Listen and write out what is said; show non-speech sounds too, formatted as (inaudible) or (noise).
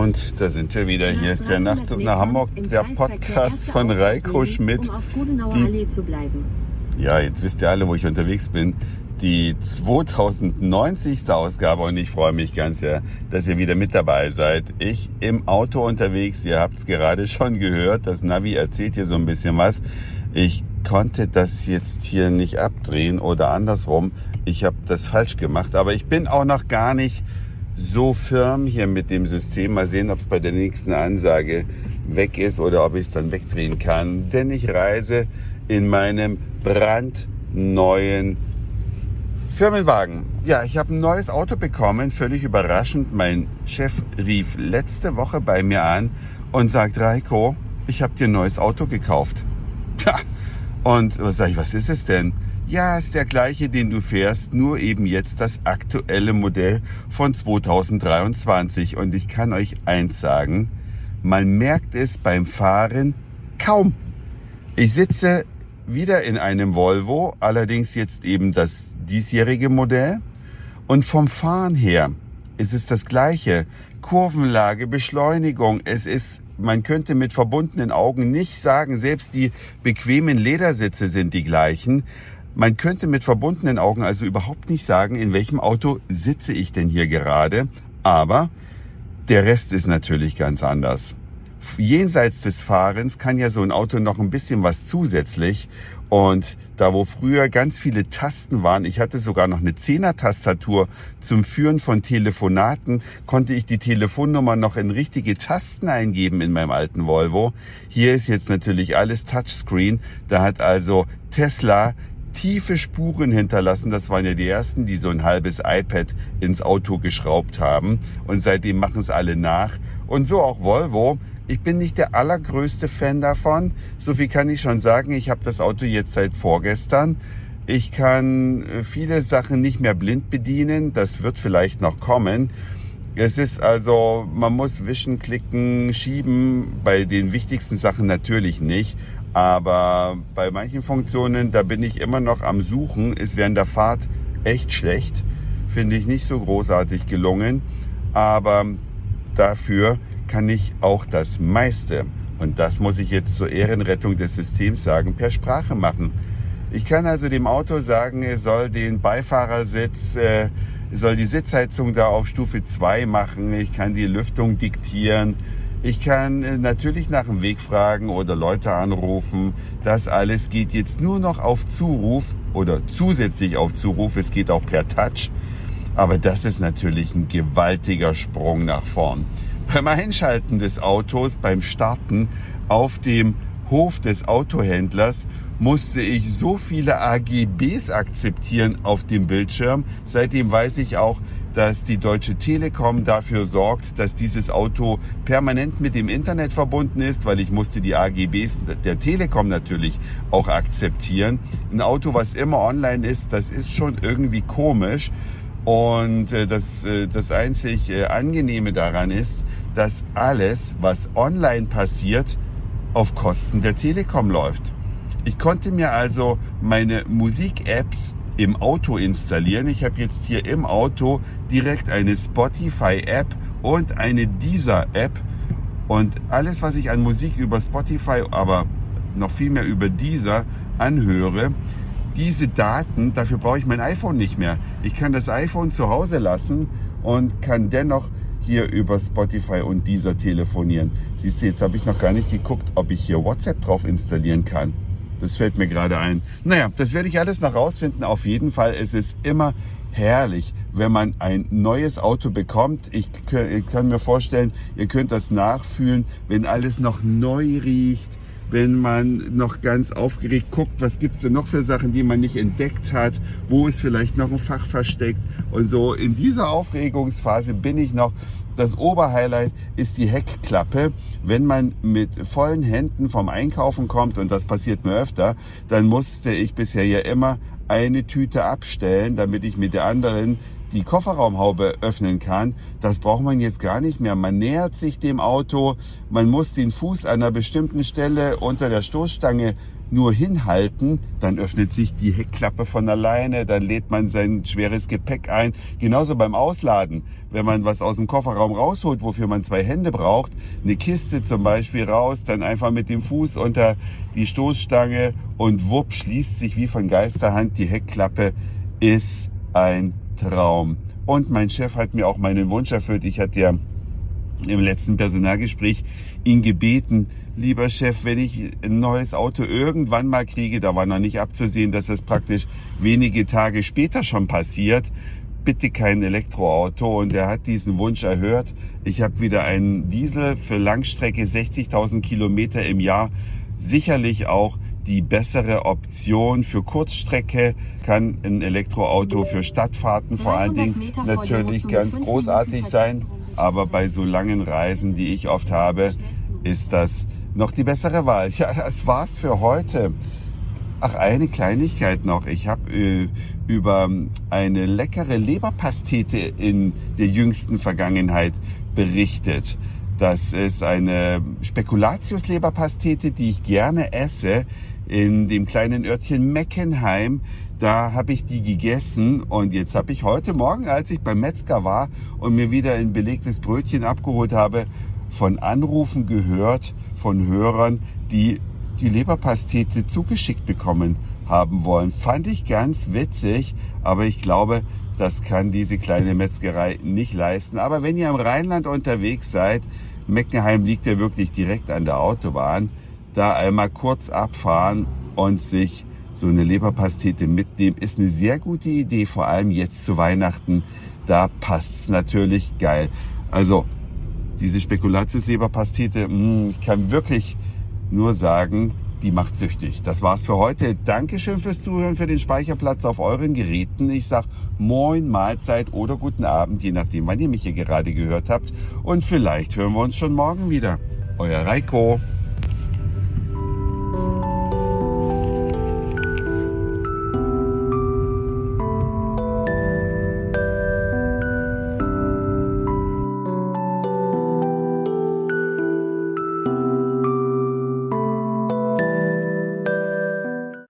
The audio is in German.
Und da sind wir wieder. Hier ist der Nachtzug nach Hamburg, der Podcast von Reiko Schmidt. Die, ja, jetzt wisst ihr alle, wo ich unterwegs bin. Die 2090. Ausgabe und ich freue mich ganz sehr, dass ihr wieder mit dabei seid. Ich im Auto unterwegs, ihr habt es gerade schon gehört, das Navi erzählt hier so ein bisschen was. Ich konnte das jetzt hier nicht abdrehen oder andersrum. Ich habe das falsch gemacht, aber ich bin auch noch gar nicht so firm hier mit dem System. Mal sehen, ob es bei der nächsten Ansage weg ist oder ob ich es dann wegdrehen kann. Denn ich reise in meinem brandneuen Firmenwagen. Ja, ich habe ein neues Auto bekommen, völlig überraschend. Mein Chef rief letzte Woche bei mir an und sagt, Reiko, ich habe dir ein neues Auto gekauft. (laughs) Ja, und was sage ich, was ist es denn? Ja, ist der gleiche, den du fährst, nur eben jetzt das aktuelle Modell von 2023. Und ich kann euch eins sagen, man merkt es beim Fahren kaum. Ich sitze wieder in einem Volvo, allerdings jetzt eben das diesjährige Modell. Und vom Fahren her ist es das gleiche. Kurvenlage, Beschleunigung, es ist man könnte mit verbundenen Augen nicht sagen, selbst die bequemen Ledersitze sind die gleichen. Man könnte mit verbundenen Augen also überhaupt nicht sagen, in welchem Auto sitze ich denn hier gerade. Aber der Rest ist natürlich ganz anders. Jenseits des Fahrens kann ja so ein Auto noch ein bisschen was zusätzlich. Und da wo früher ganz viele Tasten waren, ich hatte sogar noch eine Zehner-Tastatur zum Führen von Telefonaten, konnte ich die Telefonnummer noch in richtige Tasten eingeben in meinem alten Volvo. Hier ist jetzt natürlich alles Touchscreen. Da hat also Tesla tiefe Spuren hinterlassen. Das waren ja die ersten, die so ein halbes iPad ins Auto geschraubt haben. Und seitdem machen es alle nach. Und so auch Volvo. Ich bin nicht der allergrößte Fan davon. So viel kann ich schon sagen. Ich habe das Auto jetzt seit vorgestern. Ich kann äh, viele Sachen nicht mehr blind bedienen. Das wird vielleicht noch kommen. Es ist also, man muss wischen, klicken, schieben. Bei den wichtigsten Sachen natürlich nicht. Aber bei manchen Funktionen, da bin ich immer noch am Suchen. Ist während der Fahrt echt schlecht. Finde ich nicht so großartig gelungen. Aber dafür kann ich auch das meiste, und das muss ich jetzt zur Ehrenrettung des Systems sagen, per Sprache machen. Ich kann also dem Auto sagen, es soll den Beifahrersitz, äh, soll die Sitzheizung da auf Stufe 2 machen. Ich kann die Lüftung diktieren. Ich kann äh, natürlich nach dem Weg fragen oder Leute anrufen. Das alles geht jetzt nur noch auf Zuruf oder zusätzlich auf Zuruf. Es geht auch per Touch. Aber das ist natürlich ein gewaltiger Sprung nach vorn. Beim Einschalten des Autos, beim Starten auf dem Hof des Autohändlers musste ich so viele AGBs akzeptieren auf dem Bildschirm. Seitdem weiß ich auch, dass die Deutsche Telekom dafür sorgt, dass dieses Auto permanent mit dem Internet verbunden ist, weil ich musste die AGBs der Telekom natürlich auch akzeptieren. Ein Auto, was immer online ist, das ist schon irgendwie komisch. Und äh, das, äh, das einzig äh, Angenehme daran ist, dass alles, was online passiert, auf Kosten der Telekom läuft. Ich konnte mir also meine Musik-Apps im Auto installieren. Ich habe jetzt hier im Auto direkt eine Spotify-App und eine Deezer-App. Und alles, was ich an Musik über Spotify, aber noch viel mehr über Deezer anhöre, diese Daten, dafür brauche ich mein iPhone nicht mehr. Ich kann das iPhone zu Hause lassen und kann dennoch hier über Spotify und dieser telefonieren. Siehst du, jetzt habe ich noch gar nicht geguckt, ob ich hier WhatsApp drauf installieren kann. Das fällt mir gerade ein. Naja, das werde ich alles noch rausfinden. Auf jeden Fall ist es immer herrlich, wenn man ein neues Auto bekommt. Ich kann mir vorstellen, ihr könnt das nachfühlen, wenn alles noch neu riecht, wenn man noch ganz aufgeregt guckt, was gibt's denn noch für Sachen, die man nicht entdeckt hat, wo ist vielleicht noch ein Fach versteckt und so. In dieser Aufregungsphase bin ich noch. Das Oberhighlight ist die Heckklappe. Wenn man mit vollen Händen vom Einkaufen kommt, und das passiert mir öfter, dann musste ich bisher ja immer eine Tüte abstellen, damit ich mit der anderen die Kofferraumhaube öffnen kann, das braucht man jetzt gar nicht mehr. Man nähert sich dem Auto, man muss den Fuß an einer bestimmten Stelle unter der Stoßstange nur hinhalten, dann öffnet sich die Heckklappe von alleine, dann lädt man sein schweres Gepäck ein. Genauso beim Ausladen, wenn man was aus dem Kofferraum rausholt, wofür man zwei Hände braucht, eine Kiste zum Beispiel raus, dann einfach mit dem Fuß unter die Stoßstange und wupp schließt sich wie von Geisterhand die Heckklappe, ist ein Traum. Und mein Chef hat mir auch meinen Wunsch erfüllt. Ich hatte ja im letzten Personalgespräch ihn gebeten, lieber Chef, wenn ich ein neues Auto irgendwann mal kriege, da war noch nicht abzusehen, dass das praktisch wenige Tage später schon passiert, bitte kein Elektroauto. Und er hat diesen Wunsch erhört. Ich habe wieder einen Diesel für Langstrecke 60.000 Kilometer im Jahr. Sicherlich auch die bessere Option für Kurzstrecke kann ein Elektroauto für Stadtfahrten vor allen Dingen natürlich ganz großartig sein. Aber bei so langen Reisen, die ich oft habe, ist das noch die bessere Wahl. Ja, das war's für heute. Ach, eine Kleinigkeit noch. Ich habe äh, über eine leckere Leberpastete in der jüngsten Vergangenheit berichtet. Das ist eine Spekulatius-Leberpastete, die ich gerne esse in dem kleinen Örtchen Meckenheim. Da habe ich die gegessen und jetzt habe ich heute Morgen, als ich beim Metzger war und mir wieder ein belegtes Brötchen abgeholt habe, von Anrufen gehört von Hörern, die die Leberpastete zugeschickt bekommen haben wollen. Fand ich ganz witzig, aber ich glaube, das kann diese kleine Metzgerei nicht leisten. Aber wenn ihr im Rheinland unterwegs seid, Meckenheim liegt ja wirklich direkt an der Autobahn, da einmal kurz abfahren und sich so eine Leberpastete mitnehmen, ist eine sehr gute Idee, vor allem jetzt zu Weihnachten. Da passt's natürlich geil. Also diese Spekulatius-Leberpastete, mm, ich kann wirklich nur sagen, die macht süchtig. Das war's für heute. Dankeschön fürs Zuhören, für den Speicherplatz auf euren Geräten. Ich sag Moin, Mahlzeit oder guten Abend, je nachdem, wann ihr mich hier gerade gehört habt. Und vielleicht hören wir uns schon morgen wieder. Euer Reiko.